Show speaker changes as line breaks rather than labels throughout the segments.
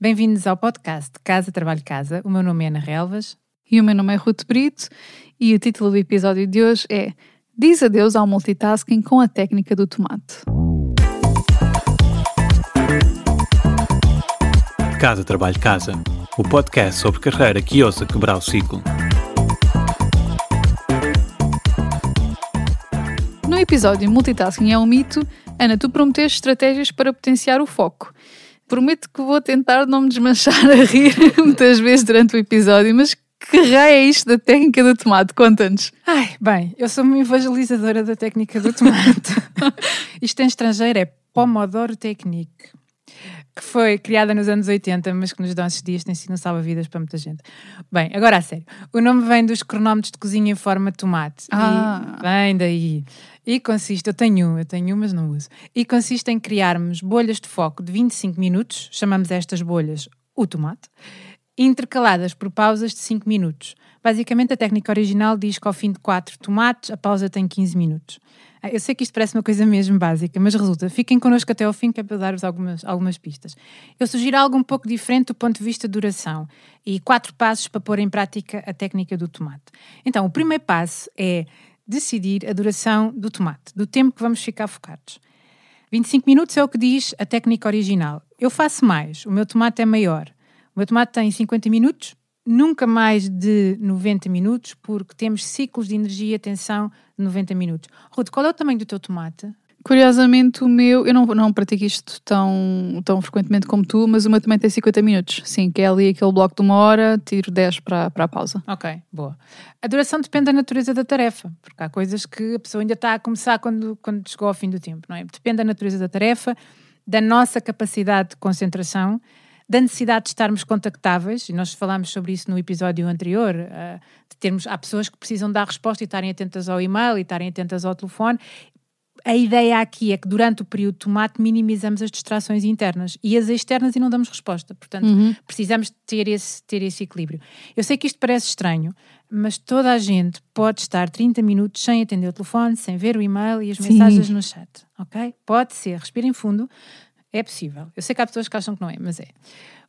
Bem-vindos ao podcast Casa Trabalho Casa. O meu nome é Ana Relvas.
E o meu nome é Ruth Brito e o título do episódio de hoje é Diz adeus ao multitasking com a técnica do tomate.
Casa Trabalho Casa, o podcast sobre carreira que ousa quebrar o ciclo.
No episódio Multitasking é um mito, Ana, tu prometeste estratégias para potenciar o foco. Prometo que vou tentar não me desmanchar a rir muitas vezes durante o episódio, mas que raio é isto da técnica do tomate? Conta-nos.
Ai, bem, eu sou uma evangelizadora da técnica do tomate. isto em estrangeiro é Pomodoro Technique que foi criada nos anos 80, mas que nos nossos dias tem sido um salva-vidas para muita gente. Bem, agora a sério. O nome vem dos cronómetros de cozinha em forma de tomate.
Ah.
E vem daí. E consiste, eu tenho um, eu tenho um, mas não uso. E consiste em criarmos bolhas de foco de 25 minutos, chamamos estas bolhas o tomate, intercaladas por pausas de 5 minutos. Basicamente, a técnica original diz que ao fim de 4 tomates, a pausa tem 15 minutos. Ah, eu sei que isto parece uma coisa mesmo básica, mas resulta. Fiquem connosco até ao fim, que é para dar-vos algumas, algumas pistas. Eu sugiro algo um pouco diferente do ponto de vista de duração e quatro passos para pôr em prática a técnica do tomate. Então, o primeiro passo é decidir a duração do tomate, do tempo que vamos ficar focados. 25 minutos é o que diz a técnica original. Eu faço mais, o meu tomate é maior. O meu tomate tem 50 minutos, nunca mais de 90 minutos, porque temos ciclos de energia e tensão de 90 minutos. Ruth, qual é o tamanho do teu tomate?
Curiosamente, o meu, eu não, não pratico isto tão, tão frequentemente como tu, mas o meu também tem 50 minutos. Sim, que é ali aquele bloco de uma hora, tiro 10 para, para a pausa.
Ok, boa. A duração depende da natureza da tarefa, porque há coisas que a pessoa ainda está a começar quando, quando chegou ao fim do tempo, não é? Depende da natureza da tarefa, da nossa capacidade de concentração da necessidade de estarmos contactáveis, e nós falámos sobre isso no episódio anterior, uh, de termos, há pessoas que precisam dar resposta e estarem atentas ao e-mail e estarem atentas ao telefone. A ideia aqui é que durante o período de tomate minimizamos as distrações internas e as externas e não damos resposta. Portanto, uhum. precisamos ter esse, ter esse equilíbrio. Eu sei que isto parece estranho, mas toda a gente pode estar 30 minutos sem atender o telefone, sem ver o e-mail e as Sim. mensagens no chat, ok? Pode ser, respirem fundo, é possível. Eu sei que há pessoas que acham que não é, mas é.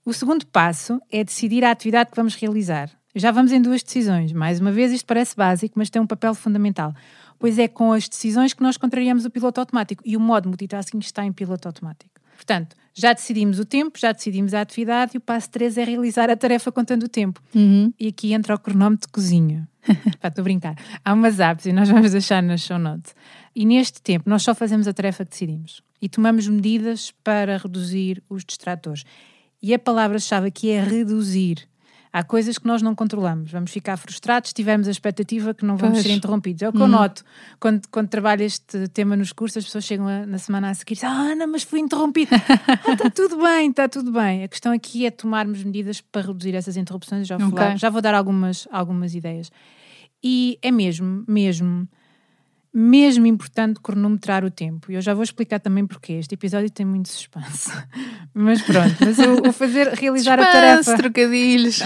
O segundo passo é decidir a atividade que vamos realizar. Já vamos em duas decisões. Mais uma vez, isto parece básico, mas tem um papel fundamental. Pois é com as decisões que nós contrariamos o piloto automático. E o modo multitasking está em piloto automático. Portanto, já decidimos o tempo, já decidimos a atividade e o passo 3 é realizar a tarefa contando o tempo.
Uhum.
E aqui entra o cronómetro de cozinha. Para estou a brincar. Há umas apps e nós vamos deixar nas show notes. E neste tempo nós só fazemos a tarefa que decidimos e tomamos medidas para reduzir os distratores. E a palavra-chave aqui é reduzir. Há coisas que nós não controlamos. Vamos ficar frustrados se tivermos a expectativa que não vamos pois. ser interrompidos. É o que hum. eu noto quando, quando trabalho este tema nos cursos, as pessoas chegam a, na semana a seguir e dizem: Ah, Ana, mas fui interrompida. ah, está tudo bem, está tudo bem. A questão aqui é tomarmos medidas para reduzir essas interrupções. Já vou, okay. falar, já vou dar algumas, algumas ideias. E é mesmo, mesmo mesmo importante cronometrar o tempo. E eu já vou explicar também porquê. Este episódio tem muito suspense. Mas pronto, mas vou fazer realizar
suspense,
a tarefa.
trocadilhos.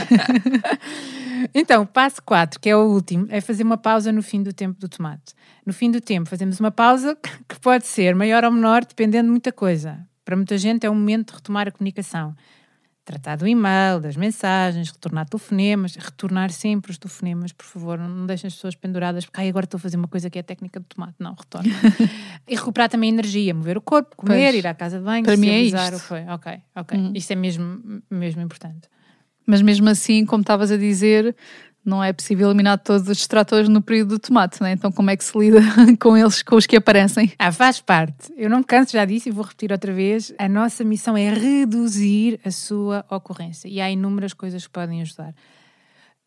então, passo 4, que é o último, é fazer uma pausa no fim do tempo do tomate. No fim do tempo, fazemos uma pausa que pode ser maior ou menor, dependendo de muita coisa. Para muita gente é o momento de retomar a comunicação tratar do e-mail, das mensagens, retornar telefonemas, retornar sempre os telefonemas, por favor, não deixem as pessoas penduradas, porque ai, agora estou a fazer uma coisa que é a técnica do tomate, não, retorno. e recuperar também a energia, mover o corpo, comer, pois, ir à casa de banho,
para mim é isto.
Foi. Ok, ok, hum. isso é mesmo, mesmo importante.
Mas mesmo assim, como estavas a dizer, não é possível eliminar todos os distratores no período do tomate, né? então como é que se lida com eles, com os que aparecem?
Ah, faz parte. Eu não me canso já disso e vou repetir outra vez. A nossa missão é reduzir a sua ocorrência e há inúmeras coisas que podem ajudar.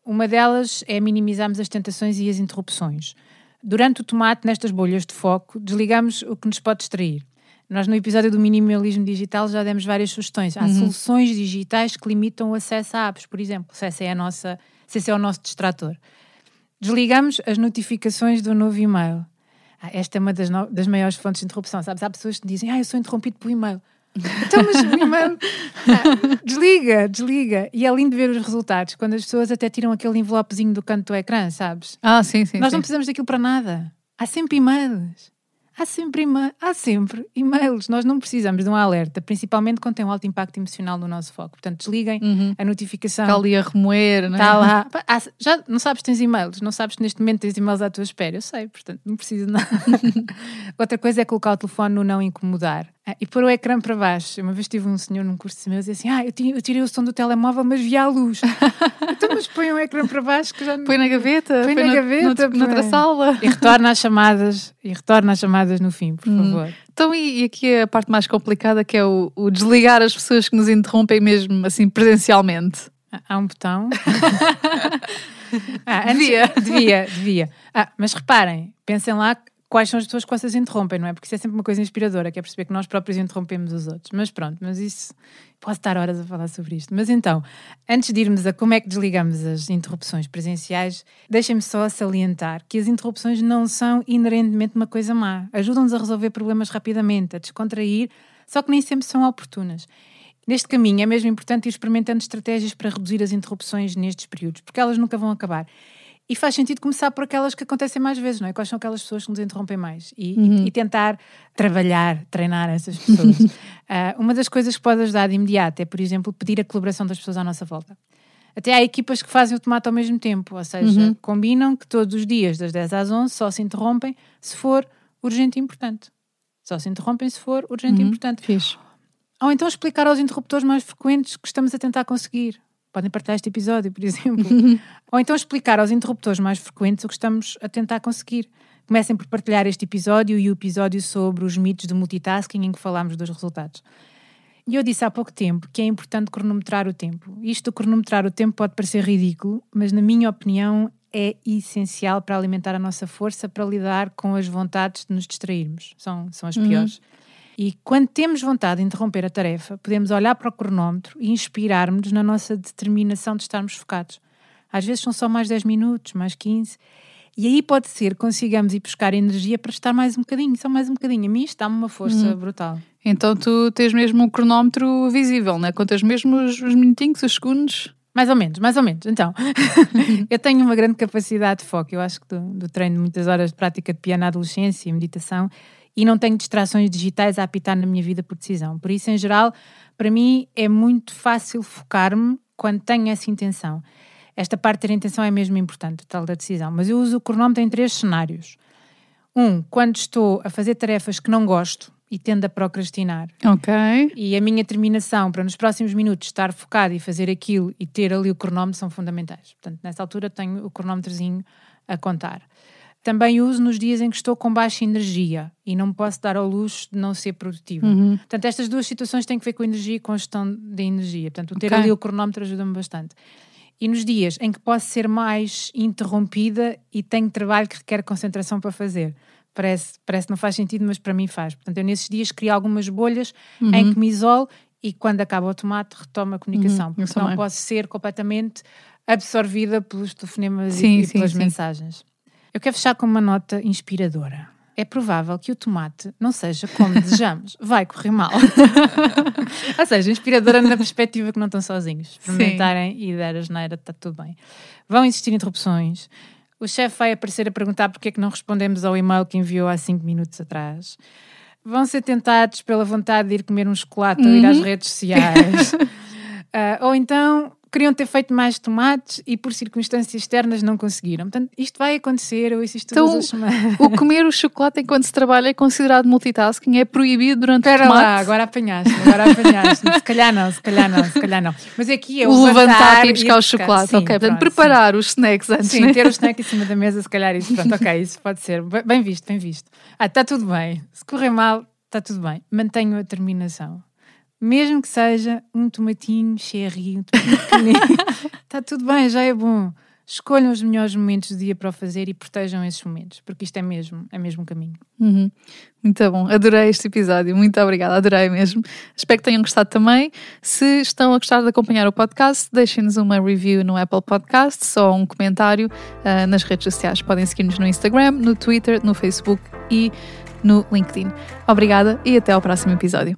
Uma delas é minimizarmos as tentações e as interrupções. Durante o tomate, nestas bolhas de foco, desligamos o que nos pode distrair. Nós, no episódio do minimalismo digital, já demos várias sugestões. Há uhum. soluções digitais que limitam o acesso a apps, por exemplo. Se essa é a nossa se esse é o nosso distrator. Desligamos as notificações do novo e-mail. Ah, esta é uma das, no... das maiores fontes de interrupção. Sabes? Há pessoas que dizem, ah, eu sou interrompido pelo e-mail. Então, mas o e-mail. Ah, desliga, desliga. E é lindo ver os resultados, quando as pessoas até tiram aquele envelopezinho do canto do ecrã, sabes?
Ah, sim, sim.
Nós
sim.
não precisamos daquilo para nada. Há sempre e-mails. Há sempre, há sempre e-mails. Nós não precisamos de um alerta, principalmente quando tem um alto impacto emocional no nosso foco. Portanto, desliguem
Uhum.
a notificação.
Está ali a remoer, não é?
Está lá. Já não sabes que tens e-mails, não sabes que neste momento tens e-mails à tua espera. Eu sei, portanto, não preciso de nada. Outra coisa é colocar o telefone no não incomodar Ah, e pôr o ecrã para baixo. Uma vez tive um senhor num curso de meus e disse assim: Ah, eu, tirei o som do telemóvel, mas vi a luz. então, mas põe o ecrã para baixo que já não.
Põe na gaveta,
Põe na
no-
gaveta,
no- noutra
põe.
sala.
E retorna às chamadas, e retorna às chamadas no fim, por
Hum.
favor.
Então, e, e aqui a parte mais complicada que é o, o desligar as pessoas que nos interrompem mesmo assim presencialmente.
Há- Há um botão. Ah, antes-
Devia.
devia, devia. Ah, mas reparem, pensem lá quais são as pessoas que vocês interrompem, não é? Porque isso é sempre uma coisa inspiradora, que é perceber que nós próprios interrompemos os outros. Mas pronto, mas isso. Posso estar horas a falar sobre isto. Mas então, antes de irmos a como é que desligamos as interrupções presenciais, deixem-me só salientar que as interrupções não são inerentemente uma coisa má. Ajudam-nos a resolver problemas rapidamente, a descontrair, só que nem sempre são oportunas. Neste caminho é mesmo importante ir experimentando estratégias para reduzir as interrupções nestes períodos, porque elas nunca vão acabar. E faz sentido começar por aquelas que acontecem mais vezes, não é? Quais são aquelas pessoas que nos interrompem mais? E, e- e tentar trabalhar, treinar essas pessoas. Ah, uma das coisas que pode ajudar de imediato é, por exemplo, pedir a colaboração das pessoas à nossa volta. Até há equipas que fazem o tomate ao mesmo tempo, ou seja, combinam que todos os dias, das 10 às 11, só se interrompem se for urgente e importante. Só se interrompem se for urgente e importante.
Fixe.
Ou então explicar aos interruptores mais frequentes que estamos a tentar conseguir. Podem partilhar este episódio, por exemplo. Ou então explicar aos interruptores mais frequentes o que estamos a tentar conseguir. Comecem por partilhar este episódio e o episódio sobre os mitos do multitasking em que falámos dos resultados. E eu disse há pouco tempo que é importante cronometrar o tempo. Isto de cronometrar o tempo pode parecer ridículo, mas na minha opinião é essencial para alimentar a nossa força para lidar com as vontades de nos distrairmos. São, são as piores. E quando temos vontade de interromper a tarefa, podemos olhar para o cronómetro e inspirarmos na nossa determinação de estarmos focados. Às vezes são só mais 10 minutos, mais 15. E aí pode ser que consigamos ir buscar energia para estar mais um bocadinho, só mais um bocadinho. A mim isto dá-me uma força brutal.
Então tu tens mesmo o cronómetro visível, né? Contas mesmo os, os minutinhos, os segundos.
Mais ou menos, mais ou menos. Então, eu tenho uma grande capacidade de foco. Eu acho que do, do treino de muitas horas de prática de piano na adolescência e meditação e não tenho distrações digitais a apitar na minha vida por decisão. Por isso, em geral, para mim é muito fácil focar-me quando tenho essa intenção. Esta parte de ter intenção é mesmo importante, tal da decisão. Mas eu uso o cronómetro em três cenários. Um, quando estou a fazer tarefas que não gosto e tendo a procrastinar.
Ok.
E a minha determinação para nos próximos minutos estar focado e fazer aquilo e ter ali o cronómetro são fundamentais. Portanto, nessa altura tenho o cronómetrozinho a contar. Também uso nos dias em que estou com baixa energia e não me posso dar ao luxo de não ser produtiva. Portanto, estas duas situações têm que ver com energia e com gestão de energia. Portanto, o ter
Ok.
ali o cronómetro ajuda-me bastante. E nos dias em que posso ser mais interrompida e tenho trabalho que requer concentração para fazer. Parece, parece que não faz sentido, mas para mim faz. Portanto, eu nesses dias crio algumas bolhas em que me isolo e quando acaba o tomate retomo a comunicação.
Uhum,
porque
também.
posso ser completamente absorvida pelos telefonemas e-
Sim,
e,
sim,
pelas
sim.
mensagens. Eu quero fechar com uma nota inspiradora. É provável que o tomate não seja como desejamos. Vai correr mal. Ou seja, inspiradora na perspectiva que não estão sozinhos. Experimentarem e dar a geneira, está tudo bem. Vão existir interrupções. O chefe vai aparecer a perguntar porque é que não respondemos ao e-mail que enviou há cinco minutos atrás. Vão ser tentados pela vontade de ir comer um chocolate ou ir às redes sociais. Ah, ou então queriam ter feito mais tomates e por circunstâncias externas não conseguiram. Portanto, isto vai acontecer, eu ouço isto
Então. O comer o chocolate enquanto se trabalha é considerado multitasking, é proibido durante
Espera
o tomate.
lá, agora apanhaste, agora apanhaste. se calhar não, se calhar não, se calhar não. Mas aqui é o
o levantar e ir buscar o chocolate.
Sim,
ok, portanto,
pronto,
preparar os snacks antes.
Sim,
né?
ter o snack em cima da mesa, se calhar isso. Pronto, ok, isso pode ser. Bem- visto, bem visto. Ah, está tudo bem. Se correr mal, está tudo bem. Mantenho a determinação. Mesmo que seja um tomatinho cherry, um tomatinho está tudo bem, já é bom. Escolham os melhores momentos do dia para o fazer e protejam esses momentos, porque isto é mesmo, é mesmo um caminho.
Uhum. Muito bom, adorei este episódio, muito obrigada, adorei mesmo. Espero que tenham gostado também. Se estão a gostar de acompanhar o podcast, deixem-nos uma review no Apple Podcasts ou um comentário ah, nas redes sociais. Podem seguir-nos no Instagram, no Twitter, no Facebook e no LinkedIn. Obrigada e até ao próximo episódio.